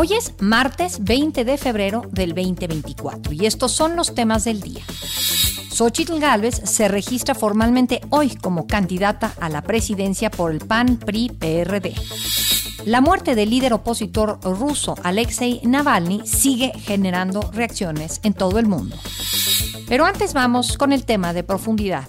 Hoy es martes 20 de febrero del 2024 y estos son los temas del día. Xochitl Gálvez se registra formalmente hoy como candidata a la presidencia por el PAN-PRI-PRD. La muerte del líder opositor ruso Alexei Navalny sigue generando reacciones en todo el mundo. Pero antes vamos con el tema de profundidad.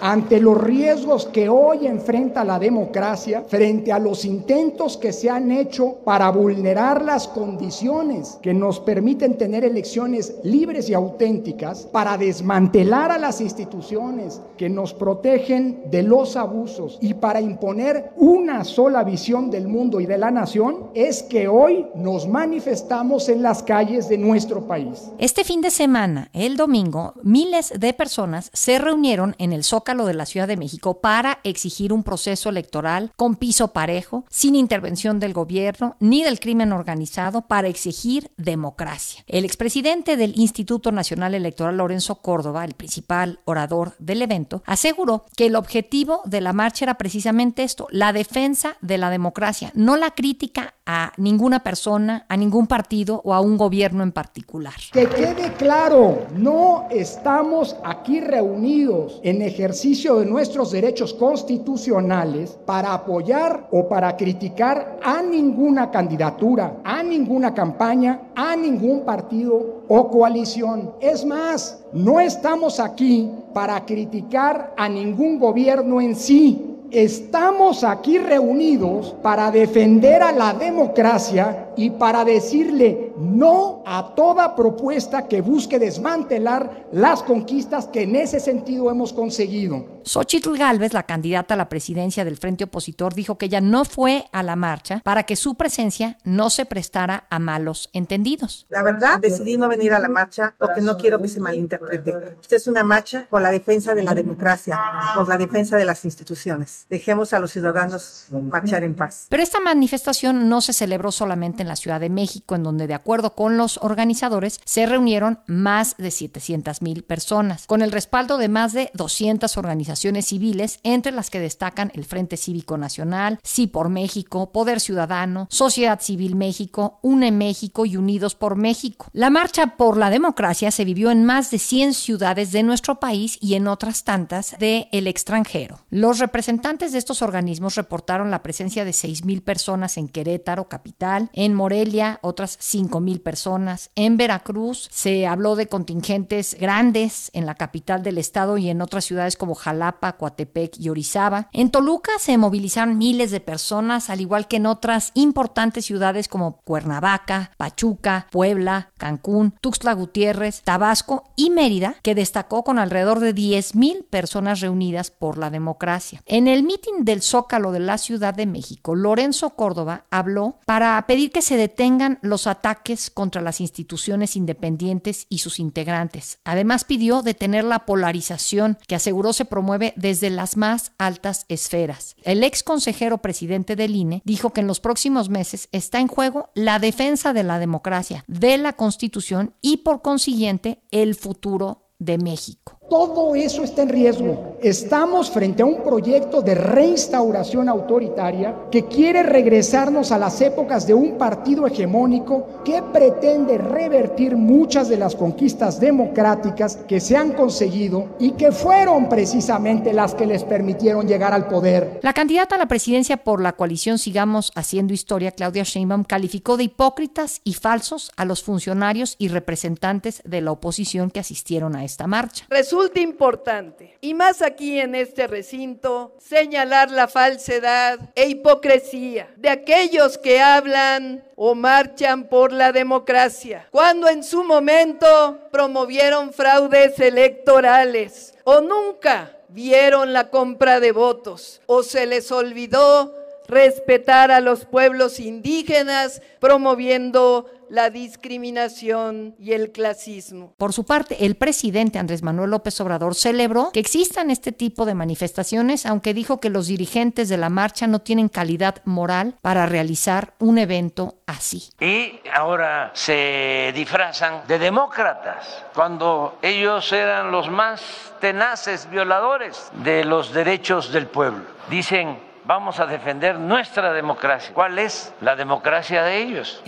Ante los riesgos que hoy enfrenta la democracia, frente a los intentos que se han hecho para vulnerar las condiciones que nos permiten tener elecciones libres y auténticas, para desmantelar a las instituciones que nos protegen de los abusos y para imponer una sola visión del mundo y de la nación, es que hoy nos manifestamos en las calles de nuestro país. Este fin de semana, el domingo, miles de personas se reunieron en el Zócalo de la Ciudad de México para exigir un proceso electoral con piso parejo, sin intervención del gobierno ni del crimen organizado, para exigir democracia. El expresidente del Instituto Nacional Electoral, Lorenzo Córdoba, el principal orador del evento, aseguró que el objetivo de la marcha era precisamente esto, la defensa de la democracia, no la crítica a ninguna persona, a ningún partido o a un gobierno en particular. Que quede claro, no estamos aquí reunidos en ejercicio de nuestros derechos constitucionales para apoyar o para criticar a ninguna candidatura, a ninguna campaña, a ningún partido o coalición. Es más, no estamos aquí para criticar a ningún gobierno en sí Estamos aquí reunidos para defender a la democracia y para decirle no a toda propuesta que busque desmantelar las conquistas que en ese sentido hemos conseguido. Xochitl Gálvez, la candidata a la presidencia del Frente Opositor, dijo que ella no fue a la marcha para que su presencia no se prestara a malos entendidos. La verdad, decidí no venir a la marcha porque no quiero que se malinterprete. Esta es una marcha por la defensa de la democracia, por la defensa de las instituciones. Dejemos a los ciudadanos marchar en paz. Pero esta manifestación no se celebró solamente en la Ciudad de México, en donde de acuerdo con los organizadores se reunieron más de 700 mil personas, con el respaldo de más de 200 organizaciones civiles, entre las que destacan el Frente Cívico Nacional, Sí por México, Poder Ciudadano, Sociedad Civil México, UNE México y Unidos por México. La marcha por la democracia se vivió en más de 100 ciudades de nuestro país y en otras tantas el extranjero. Los representantes de estos organismos reportaron la presencia de 6 mil personas en Querétaro, capital, en Morelia, otras 5 mil personas. En Veracruz se habló de contingentes grandes en la capital del estado y en otras ciudades como Jalapa, Coatepec y Orizaba. En Toluca se movilizaron miles de personas, al igual que en otras importantes ciudades como Cuernavaca, Pachuca, Puebla, Cancún, Tuxtla Gutiérrez, Tabasco y Mérida, que destacó con alrededor de 10 mil personas reunidas por la democracia. En el mitin del Zócalo de la Ciudad de México, Lorenzo Córdoba habló para pedir que se detengan los ataques contra las instituciones independientes y sus integrantes. Además pidió detener la polarización que aseguró se promueve desde las más altas esferas. El ex consejero presidente del INE dijo que en los próximos meses está en juego la defensa de la democracia, de la Constitución y por consiguiente el futuro de México. Todo eso está en riesgo. Estamos frente a un proyecto de reinstauración autoritaria que quiere regresarnos a las épocas de un partido hegemónico que pretende revertir muchas de las conquistas democráticas que se han conseguido y que fueron precisamente las que les permitieron llegar al poder. La candidata a la presidencia por la coalición Sigamos Haciendo Historia, Claudia Sheinbaum, calificó de hipócritas y falsos a los funcionarios y representantes de la oposición que asistieron a esta marcha resulta importante, y más aquí en este recinto, señalar la falsedad e hipocresía de aquellos que hablan o marchan por la democracia, cuando en su momento promovieron fraudes electorales o nunca vieron la compra de votos o se les olvidó respetar a los pueblos indígenas promoviendo la discriminación y el clasismo. Por su parte, el presidente Andrés Manuel López Obrador celebró que existan este tipo de manifestaciones, aunque dijo que los dirigentes de la marcha no tienen calidad moral para realizar un evento así. Y ahora se disfrazan de demócratas cuando ellos eran los más tenaces violadores de los derechos del pueblo. Dicen, vamos a defender nuestra democracia. ¿Cuál es la democracia de ellos?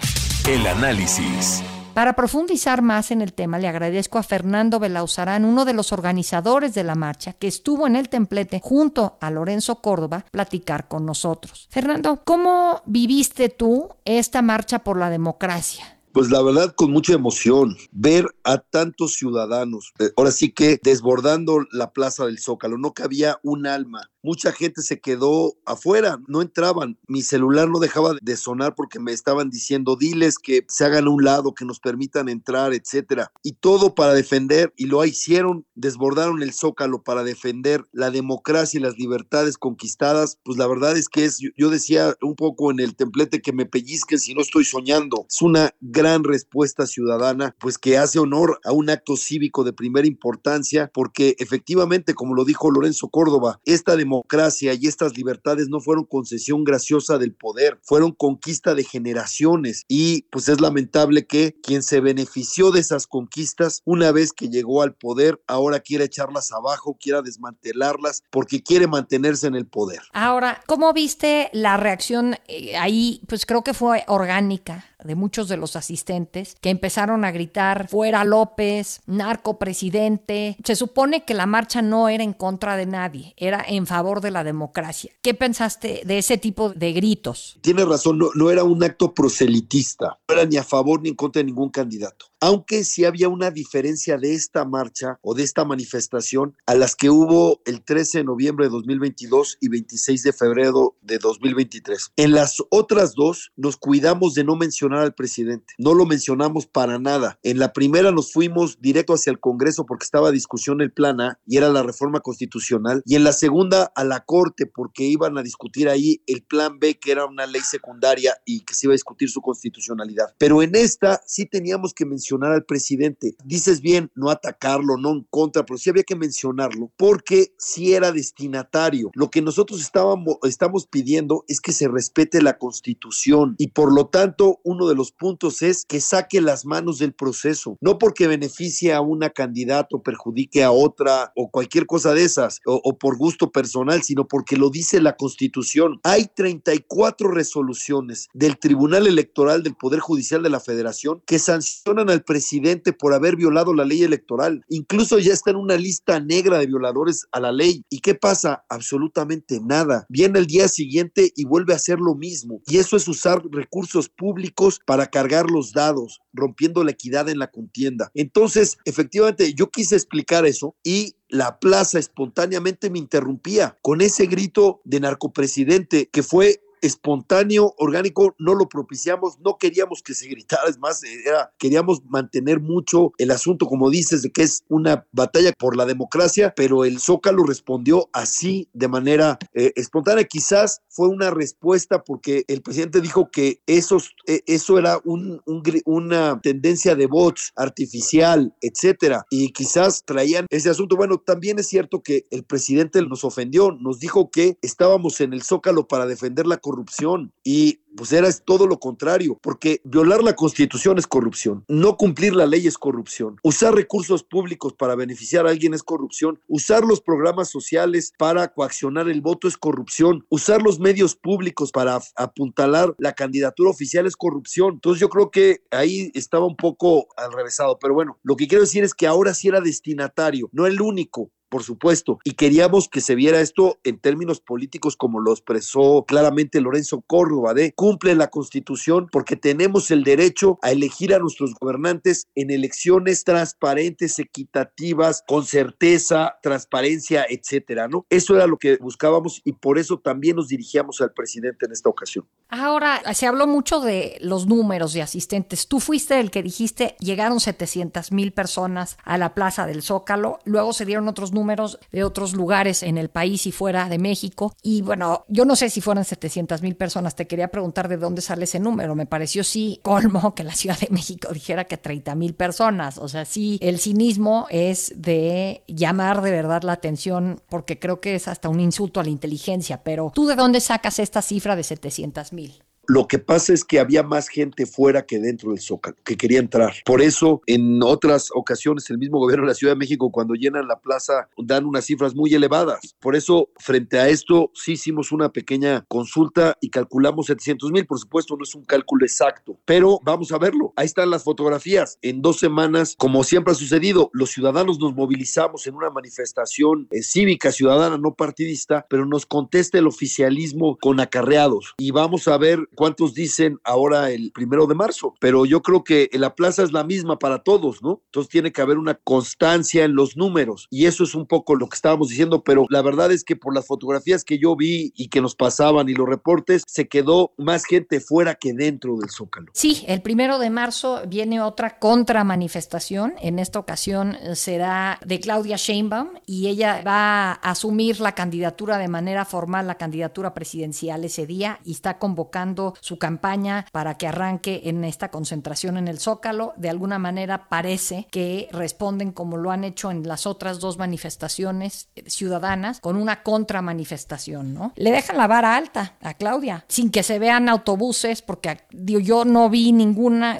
El análisis. Para profundizar más en el tema, le agradezco a Fernando Belauzarán, uno de los organizadores de la marcha, que estuvo en el templete junto a Lorenzo Córdoba, platicar con nosotros. Fernando, ¿cómo viviste tú esta marcha por la democracia? Pues la verdad, con mucha emoción, ver a tantos ciudadanos, eh, ahora sí que desbordando la plaza del Zócalo, no cabía un alma, mucha gente se quedó afuera, no entraban. Mi celular no dejaba de sonar porque me estaban diciendo, diles que se hagan a un lado, que nos permitan entrar, etcétera. Y todo para defender, y lo hicieron, desbordaron el zócalo para defender la democracia y las libertades conquistadas. Pues la verdad es que es, yo decía un poco en el templete que me pellizquen si no estoy soñando. Es una gran respuesta ciudadana, pues que hace honor a un acto cívico de primera importancia, porque efectivamente, como lo dijo Lorenzo Córdoba, esta democracia democracia y estas libertades no fueron concesión graciosa del poder, fueron conquista de generaciones y pues es lamentable que quien se benefició de esas conquistas una vez que llegó al poder ahora quiere echarlas abajo, quiera desmantelarlas porque quiere mantenerse en el poder. Ahora, ¿cómo viste la reacción eh, ahí? Pues creo que fue orgánica de muchos de los asistentes que empezaron a gritar fuera López, narco presidente. Se supone que la marcha no era en contra de nadie, era en favor de la democracia. ¿Qué pensaste de ese tipo de gritos? Tiene razón, no, no era un acto proselitista, no era ni a favor ni en contra de ningún candidato aunque sí había una diferencia de esta marcha o de esta manifestación a las que hubo el 13 de noviembre de 2022 y 26 de febrero de 2023. En las otras dos nos cuidamos de no mencionar al presidente, no lo mencionamos para nada. En la primera nos fuimos directo hacia el Congreso porque estaba a discusión el plan A y era la reforma constitucional y en la segunda a la Corte porque iban a discutir ahí el plan B que era una ley secundaria y que se iba a discutir su constitucionalidad. Pero en esta sí teníamos que mencionar al presidente. Dices bien, no atacarlo, no en contra, pero sí había que mencionarlo porque sí era destinatario. Lo que nosotros estábamos, estamos pidiendo es que se respete la constitución y por lo tanto uno de los puntos es que saque las manos del proceso, no porque beneficie a una candidata o perjudique a otra o cualquier cosa de esas o, o por gusto personal, sino porque lo dice la constitución. Hay 34 resoluciones del Tribunal Electoral del Poder Judicial de la Federación que sancionan al presidente por haber violado la ley electoral. Incluso ya está en una lista negra de violadores a la ley. ¿Y qué pasa? Absolutamente nada. Viene el día siguiente y vuelve a hacer lo mismo. Y eso es usar recursos públicos para cargar los dados, rompiendo la equidad en la contienda. Entonces, efectivamente, yo quise explicar eso y la plaza espontáneamente me interrumpía con ese grito de narcopresidente que fue espontáneo, orgánico, no lo propiciamos, no queríamos que se gritara, es más, era, queríamos mantener mucho el asunto, como dices, de que es una batalla por la democracia, pero el Zócalo respondió así de manera eh, espontánea. Quizás fue una respuesta porque el presidente dijo que esos, eh, eso era un, una tendencia de bots artificial, etcétera, y quizás traían ese asunto. Bueno, también es cierto que el presidente nos ofendió, nos dijo que estábamos en el Zócalo para defender la corrupción. Y pues era todo lo contrario, porque violar la constitución es corrupción, no cumplir la ley es corrupción, usar recursos públicos para beneficiar a alguien es corrupción, usar los programas sociales para coaccionar el voto es corrupción, usar los medios públicos para apuntalar la candidatura oficial es corrupción. Entonces yo creo que ahí estaba un poco al revésado, pero bueno, lo que quiero decir es que ahora sí era destinatario, no el único, por supuesto, y queríamos que se viera esto en términos políticos como lo expresó claramente Lorenzo Córdoba, de cumple la constitución porque tenemos el derecho a elegir a nuestros gobernantes en elecciones transparentes, equitativas, con certeza, transparencia, etcétera, ¿no? Eso era lo que buscábamos y por eso también nos dirigíamos al presidente en esta ocasión. Ahora, se habló mucho de los números de asistentes. Tú fuiste el que dijiste llegaron 700 mil personas a la plaza del Zócalo, luego se dieron otros números números de otros lugares en el país y fuera de México. Y bueno, yo no sé si fueran 700 mil personas. Te quería preguntar de dónde sale ese número. Me pareció sí colmo que la Ciudad de México dijera que 30 mil personas. O sea, sí, el cinismo es de llamar de verdad la atención porque creo que es hasta un insulto a la inteligencia. Pero ¿tú de dónde sacas esta cifra de 700 mil? Lo que pasa es que había más gente fuera que dentro del Zócalo, que quería entrar. Por eso, en otras ocasiones, el mismo gobierno de la Ciudad de México, cuando llenan la plaza, dan unas cifras muy elevadas. Por eso, frente a esto, sí hicimos una pequeña consulta y calculamos 700 mil. Por supuesto, no es un cálculo exacto, pero vamos a verlo. Ahí están las fotografías. En dos semanas, como siempre ha sucedido, los ciudadanos nos movilizamos en una manifestación eh, cívica, ciudadana, no partidista, pero nos contesta el oficialismo con acarreados. Y vamos a ver cuántos dicen ahora el primero de marzo, pero yo creo que la plaza es la misma para todos, ¿no? Entonces tiene que haber una constancia en los números y eso es un poco lo que estábamos diciendo, pero la verdad es que por las fotografías que yo vi y que nos pasaban y los reportes, se quedó más gente fuera que dentro del Zócalo. Sí, el primero de marzo viene otra contramanifestación, en esta ocasión eh, será de Claudia Sheinbaum y ella va a asumir la candidatura de manera formal, la candidatura presidencial ese día y está convocando su campaña para que arranque en esta concentración en el Zócalo. De alguna manera parece que responden como lo han hecho en las otras dos manifestaciones ciudadanas con una contramanifestación, ¿no? Le dejan la vara alta a Claudia, sin que se vean autobuses, porque yo no vi ninguna,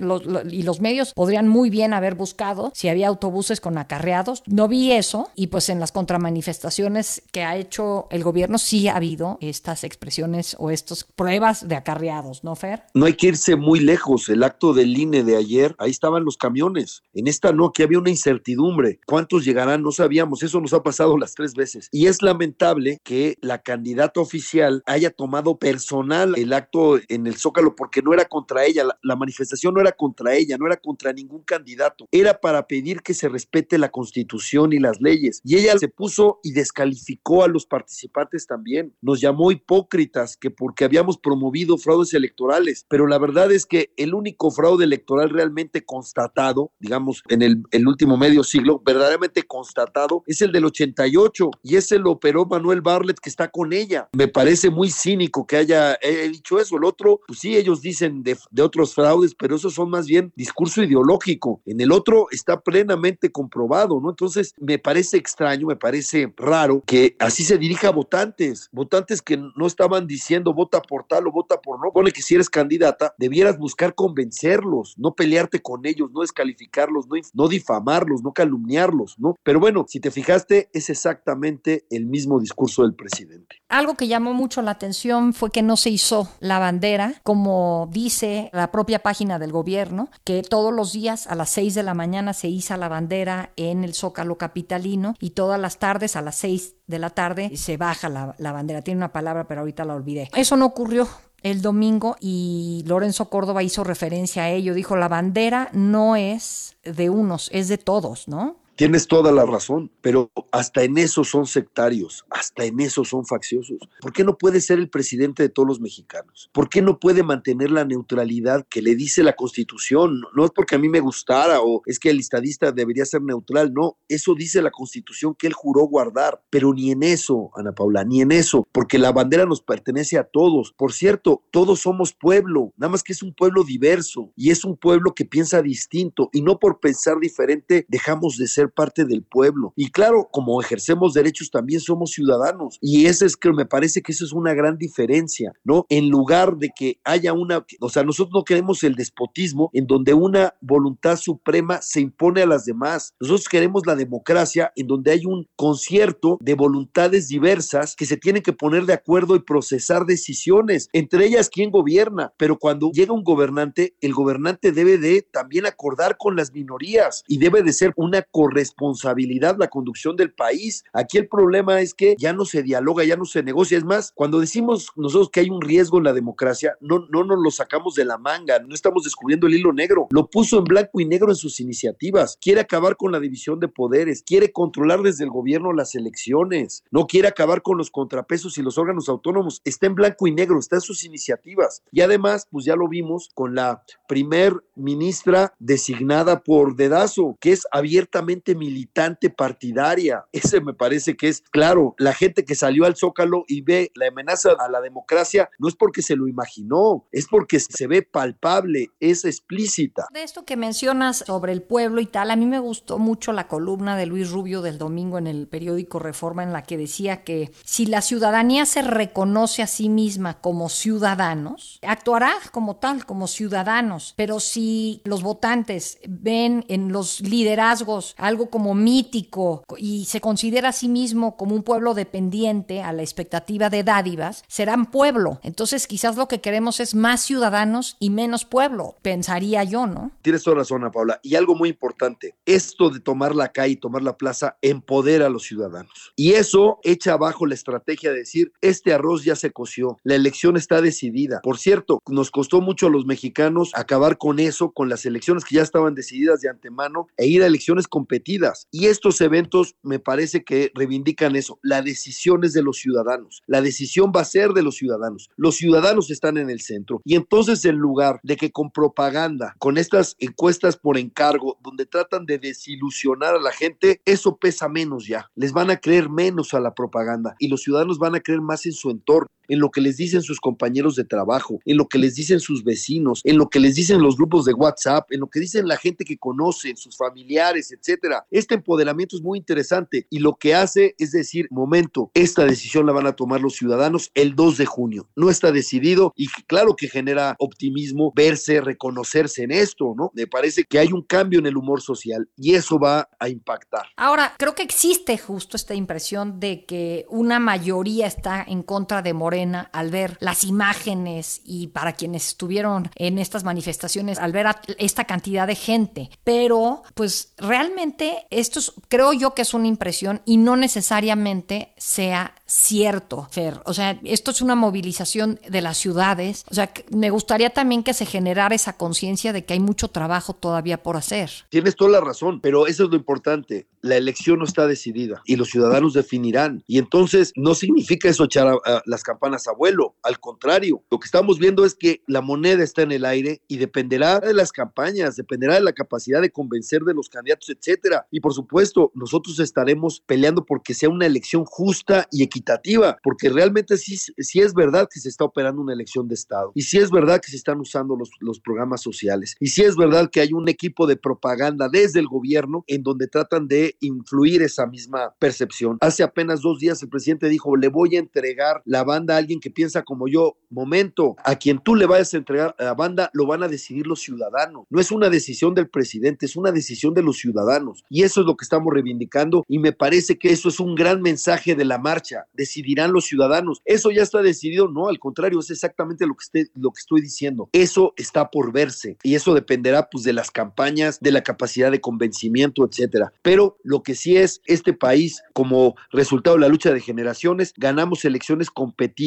y los medios podrían muy bien haber buscado si había autobuses con acarreados. No vi eso, y pues en las contramanifestaciones que ha hecho el gobierno sí ha habido estas expresiones o estas pruebas de acarreados ¿no, hay que irse muy lejos. El acto del INE de ayer, ahí estaban los camiones. En esta no, que había una incertidumbre. ¿Cuántos llegarán? No sabíamos. Eso nos ha pasado las tres veces. Y es lamentable que la candidata oficial haya tomado personal el acto en el Zócalo porque no era contra ella. La, la manifestación no era contra ella, no era contra ningún candidato. Era para pedir que se respete la constitución y las leyes. Y ella se puso y descalificó a los participantes también. Nos llamó hipócritas que porque habíamos promovido electorales, pero la verdad es que el único fraude electoral realmente constatado, digamos, en el, el último medio siglo, verdaderamente constatado, es el del 88 y ese lo operó Manuel Barlet que está con ella. Me parece muy cínico que haya dicho eso. El otro, pues sí, ellos dicen de, de otros fraudes, pero esos son más bien discurso ideológico. En el otro está plenamente comprobado, ¿no? Entonces, me parece extraño, me parece raro que así se dirija a votantes, votantes que no estaban diciendo vota por tal o vota por no, pone que si eres candidata, debieras buscar convencerlos, no pelearte con ellos, no descalificarlos, no, no difamarlos, no calumniarlos, ¿no? Pero bueno, si te fijaste, es exactamente el mismo discurso del presidente. Algo que llamó mucho la atención fue que no se hizo la bandera, como dice la propia página del gobierno, que todos los días a las 6 de la mañana se iza la bandera en el Zócalo Capitalino y todas las tardes a las 6 de la tarde se baja la, la bandera. Tiene una palabra, pero ahorita la olvidé. Eso no ocurrió el domingo y Lorenzo Córdoba hizo referencia a ello. Dijo, la bandera no es de unos, es de todos, ¿no? Tienes toda la razón, pero hasta en eso son sectarios, hasta en eso son facciosos. ¿Por qué no puede ser el presidente de todos los mexicanos? ¿Por qué no puede mantener la neutralidad que le dice la Constitución? No es porque a mí me gustara o es que el estadista debería ser neutral, no, eso dice la Constitución que él juró guardar, pero ni en eso, Ana Paula, ni en eso, porque la bandera nos pertenece a todos. Por cierto, todos somos pueblo, nada más que es un pueblo diverso y es un pueblo que piensa distinto y no por pensar diferente dejamos de ser parte del pueblo. Y claro, como ejercemos derechos, también somos ciudadanos. Y ese es que me parece que eso es una gran diferencia, ¿no? En lugar de que haya una, o sea, nosotros no queremos el despotismo en donde una voluntad suprema se impone a las demás. Nosotros queremos la democracia en donde hay un concierto de voluntades diversas que se tienen que poner de acuerdo y procesar decisiones, entre ellas quién gobierna, pero cuando llega un gobernante, el gobernante debe de también acordar con las minorías y debe de ser una corrección responsabilidad la conducción del país. Aquí el problema es que ya no se dialoga, ya no se negocia. Es más, cuando decimos nosotros que hay un riesgo en la democracia, no, no nos lo sacamos de la manga, no estamos descubriendo el hilo negro. Lo puso en blanco y negro en sus iniciativas. Quiere acabar con la división de poderes, quiere controlar desde el gobierno las elecciones, no quiere acabar con los contrapesos y los órganos autónomos. Está en blanco y negro, está en sus iniciativas. Y además, pues ya lo vimos con la primer ministra designada por Dedazo, que es abiertamente solamente militante partidaria. Ese me parece que es claro. La gente que salió al Zócalo y ve la amenaza a la democracia no es porque se lo imaginó, es porque se ve palpable, es explícita. De esto que mencionas sobre el pueblo y tal, a mí me gustó mucho la columna de Luis Rubio del domingo en el periódico Reforma en la que decía que si la ciudadanía se reconoce a sí misma como ciudadanos, actuará como tal, como ciudadanos. Pero si los votantes ven en los liderazgos algo como mítico y se considera a sí mismo como un pueblo dependiente a la expectativa de dádivas, serán pueblo. Entonces quizás lo que queremos es más ciudadanos y menos pueblo, pensaría yo, ¿no? Tienes toda razón, Paula. Y algo muy importante, esto de tomar la calle, tomar la plaza, empodera a los ciudadanos. Y eso echa abajo la estrategia de decir, este arroz ya se coció, la elección está decidida. Por cierto, nos costó mucho a los mexicanos acabar con eso, con las elecciones que ya estaban decididas de antemano e ir a elecciones Y estos eventos me parece que reivindican eso. La decisión es de los ciudadanos. La decisión va a ser de los ciudadanos. Los ciudadanos están en el centro. Y entonces en lugar de que con propaganda, con estas encuestas por encargo, donde tratan de desilusionar a la gente, eso pesa menos ya. Les van a creer menos a la propaganda y los ciudadanos van a creer más en su entorno en lo que les dicen sus compañeros de trabajo, en lo que les dicen sus vecinos, en lo que les dicen los grupos de WhatsApp, en lo que dicen la gente que conocen, sus familiares, etcétera. Este empoderamiento es muy interesante y lo que hace es decir, momento, esta decisión la van a tomar los ciudadanos el 2 de junio. No está decidido y claro que genera optimismo verse, reconocerse en esto, ¿no? Me parece que hay un cambio en el humor social y eso va a impactar. Ahora, creo que existe justo esta impresión de que una mayoría está en contra de Moreno al ver las imágenes y para quienes estuvieron en estas manifestaciones, al ver a esta cantidad de gente. Pero, pues realmente esto creo yo que es una impresión y no necesariamente sea cierto, Fer. O sea, esto es una movilización de las ciudades. O sea, me gustaría también que se generara esa conciencia de que hay mucho trabajo todavía por hacer. Tienes toda la razón, pero eso es lo importante. La elección no está decidida y los ciudadanos definirán. Y entonces no significa eso echar a las campañas abuelo. Al contrario, lo que estamos viendo es que la moneda está en el aire y dependerá de las campañas, dependerá de la capacidad de convencer de los candidatos, etcétera. Y por supuesto, nosotros estaremos peleando porque sea una elección justa y equitativa, porque realmente sí, sí es verdad que se está operando una elección de Estado y sí es verdad que se están usando los, los programas sociales y sí es verdad que hay un equipo de propaganda desde el gobierno en donde tratan de influir esa misma percepción. Hace apenas dos días el presidente dijo, le voy a entregar la banda alguien que piensa como yo, momento, a quien tú le vayas a entregar a la banda lo van a decidir los ciudadanos. No es una decisión del presidente, es una decisión de los ciudadanos. Y eso es lo que estamos reivindicando y me parece que eso es un gran mensaje de la marcha. Decidirán los ciudadanos. Eso ya está decidido, no, al contrario, es exactamente lo que, estoy diciendo. Eso está por verse y eso dependerá pues de las campañas, de la capacidad de convencimiento, etcétera. Pero lo que sí es, este país, como resultado de la lucha de generaciones, ganamos elecciones competidas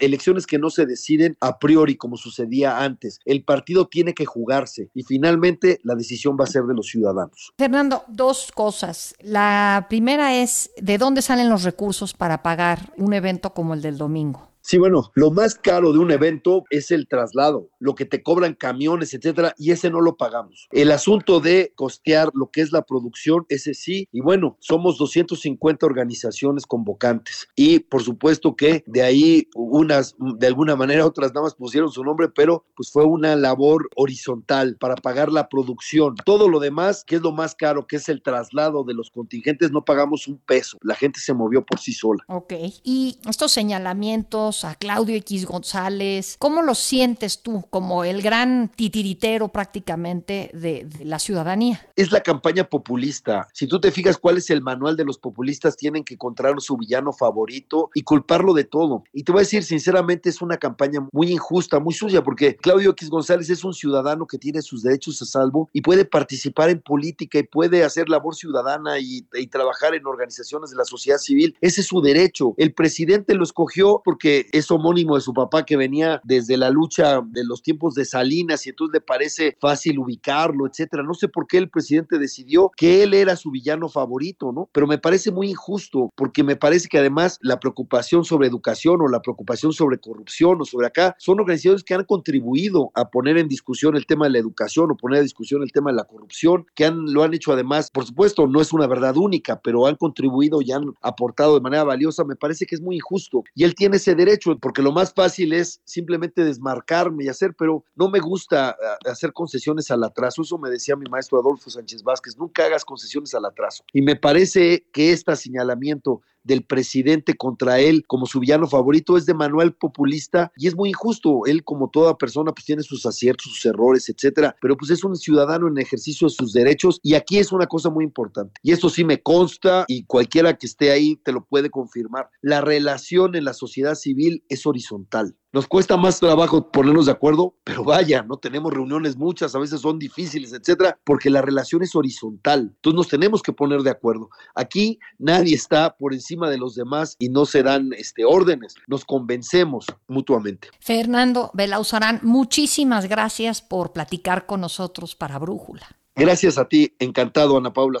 elecciones que no se deciden a priori como sucedía antes. El partido tiene que jugarse y finalmente la decisión va a ser de los ciudadanos. Fernando, dos cosas. La primera es, ¿de dónde salen los recursos para pagar un evento como el del domingo? Sí, bueno, lo más caro de un evento es el traslado, lo que te cobran camiones, etcétera, y ese no lo pagamos. El asunto de costear lo que es la producción, ese sí, y bueno, somos 250 organizaciones convocantes y por supuesto que de ahí unas de alguna manera otras nada más pusieron su nombre, pero pues fue una labor horizontal para pagar la producción. Todo lo demás, que es lo más caro, que es el traslado de los contingentes, no pagamos un peso. La gente se movió por sí sola. Ok. Y estos señalamientos a Claudio X González. ¿Cómo lo sientes tú como el gran titiritero prácticamente de, la ciudadanía? Es la campaña populista. Si tú te fijas cuál es el manual de los populistas, tienen que encontrar su villano favorito y culparlo de todo. Y te voy a decir, sinceramente, es una campaña muy injusta, muy sucia, porque Claudio X González es un ciudadano que tiene sus derechos a salvo y puede participar en política y puede hacer labor ciudadana y, y trabajar en organizaciones de la sociedad civil. Ese es su derecho. El presidente lo escogió porque es homónimo de su papá que venía desde la lucha de los tiempos de Salinas y entonces le parece fácil ubicarlo, etcétera. No sé por qué el presidente decidió que él era su villano favorito, ¿no? Pero me parece muy injusto porque me parece que además la preocupación sobre educación o la preocupación sobre corrupción o sobre acá son organizaciones que han contribuido a poner en discusión el tema de la educación o poner en discusión el tema de la corrupción, que han, lo han hecho además, por supuesto, no es una verdad única, pero han contribuido y han aportado de manera valiosa, me parece que es muy injusto. Y él tiene ese derecho, porque lo más fácil es simplemente desmarcarme y hacer, pero no me gusta ah, hacer concesiones al atraso. Eso me decía mi maestro Adolfo Sánchez Vázquez, nunca hagas concesiones al atraso. Y me parece que este señalamiento del presidente contra él como su villano favorito es de Manuel populista y es muy injusto. Él, como toda persona, pues tiene sus aciertos, sus errores, etcétera, pero pues es un ciudadano en ejercicio de sus derechos y aquí es una cosa muy importante. Y esto sí me consta y cualquiera que esté ahí te lo puede confirmar. La relación en la sociedad civil es horizontal. Nos cuesta más trabajo ponernos de acuerdo, pero vaya, no tenemos reuniones muchas, a veces son difíciles, etcétera, porque la relación es horizontal. Entonces nos tenemos que poner de acuerdo. Aquí nadie está por encima de los demás y no se dan este, órdenes. Nos convencemos mutuamente. Fernando Belauzarán, muchísimas gracias por platicar con nosotros para Brújula. Gracias a ti, encantado, Ana Paula.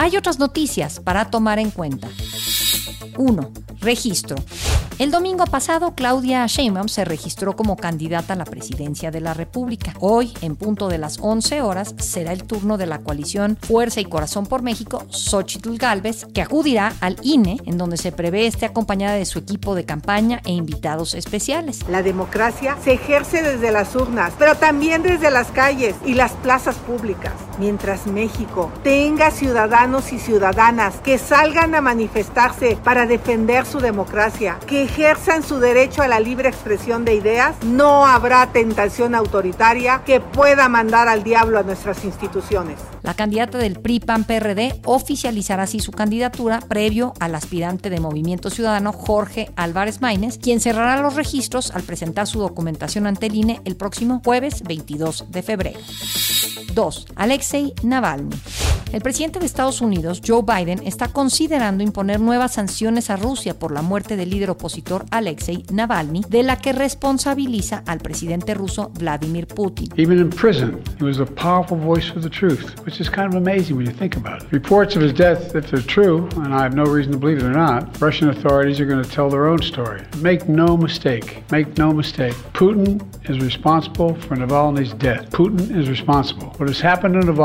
Hay otras noticias para tomar en cuenta. 1. Registro. El domingo pasado, Claudia Sheinbaum se registró como candidata a la presidencia de la República. Hoy, en punto de las 11 horas, será el turno de la coalición Fuerza y Corazón por México, Xochitl Galvez, que acudirá al INE, en donde se prevé esté acompañada de su equipo de campaña e invitados especiales. La democracia se ejerce desde las urnas, pero también desde las calles y las plazas públicas. Mientras México tenga ciudadanos y ciudadanas que salgan a manifestarse para defender su democracia, que ejerzan su derecho a la libre expresión de ideas, no habrá tentación autoritaria que pueda mandar al diablo a nuestras instituciones. La candidata del PRI-PAN-PRD oficializará así su candidatura previo al aspirante de Movimiento Ciudadano Jorge Álvarez Maínez, quien cerrará los registros al presentar su documentación ante el INE el próximo jueves 22 de febrero. 2. Alexei Navalny. El presidente de Estados Unidos, Joe Biden, está considerando imponer nuevas sanciones a Rusia por la muerte del líder opositor Alexei Navalny, de la que responsabiliza al presidente ruso Vladimir Putin. Even in prison, he was a powerful voice for the truth, which is kind of amazing when you think about it. Reports of his death, if they're true, and I have no reason to believe they're not, Russian authorities are going to tell their own story. Make no mistake, make no mistake. Putin is responsible for Navalny's death. Putin is responsible. What has happened to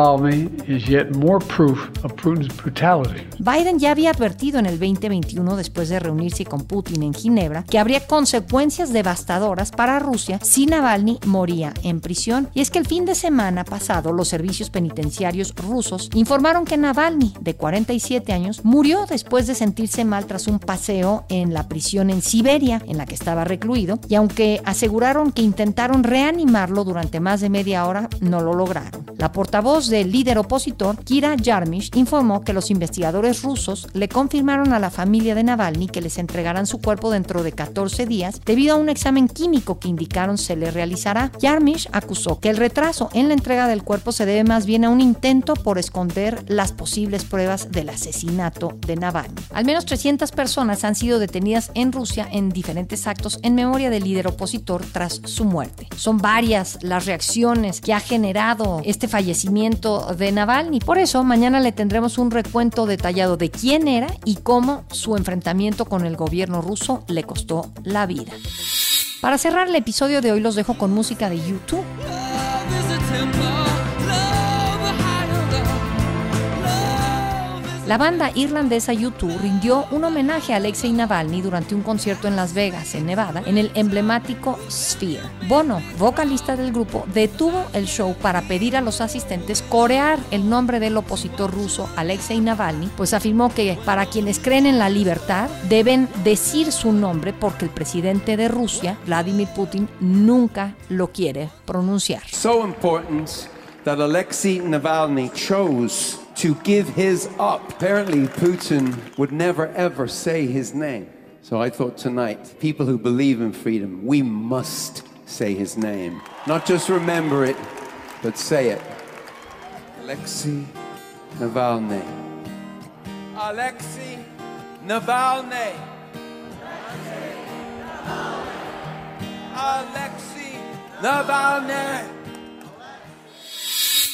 Biden ya había advertido en el 2021, después de reunirse con Putin en Ginebra, que habría consecuencias devastadoras para Rusia si Navalny moría en prisión. Y es que el fin de semana pasado, los servicios penitenciarios rusos informaron que Navalny, de 47 años, murió después de sentirse mal tras un paseo en la prisión en Siberia, en la que estaba recluido, y aunque aseguraron que intentaron reanimarlo durante más de media hora, no lo lograron. La portavoz del líder opositor, Kira Yarmish, informó que los investigadores rusos le confirmaron a la familia de Navalny que les entregarán su cuerpo dentro de 14 días debido a un examen químico que indicaron se le realizará. Yarmish acusó que el retraso en la entrega del cuerpo se debe más bien a un intento por esconder las posibles pruebas del asesinato de Navalny. Al menos 300 personas han sido detenidas en Rusia en diferentes actos en memoria del líder opositor tras su muerte. Son varias las reacciones que ha generado este fallecimiento de Navalny. Por eso, mañana le tendremos un recuento detallado de quién era y cómo su enfrentamiento con el gobierno ruso le costó la vida. Para cerrar el episodio de hoy los dejo con música de YouTube. La banda irlandesa U2 rindió un homenaje a Alexei Navalny durante un concierto en Las Vegas, en Nevada, en el emblemático Sphere. Bono, vocalista del grupo, detuvo el show para pedir a los asistentes corear el nombre del opositor ruso Alexei Navalny, pues afirmó que para quienes creen en la libertad deben decir su nombre porque el presidente de Rusia, Vladimir Putin, nunca lo quiere pronunciar. So important that Alexei Navalny chose to give his up. Apparently, Putin would never ever say his name. So I thought tonight, people who believe in freedom, we must say his name. Not just remember it, but say it. Alexei Navalny. Alexei Navalny. Alexei Navalny.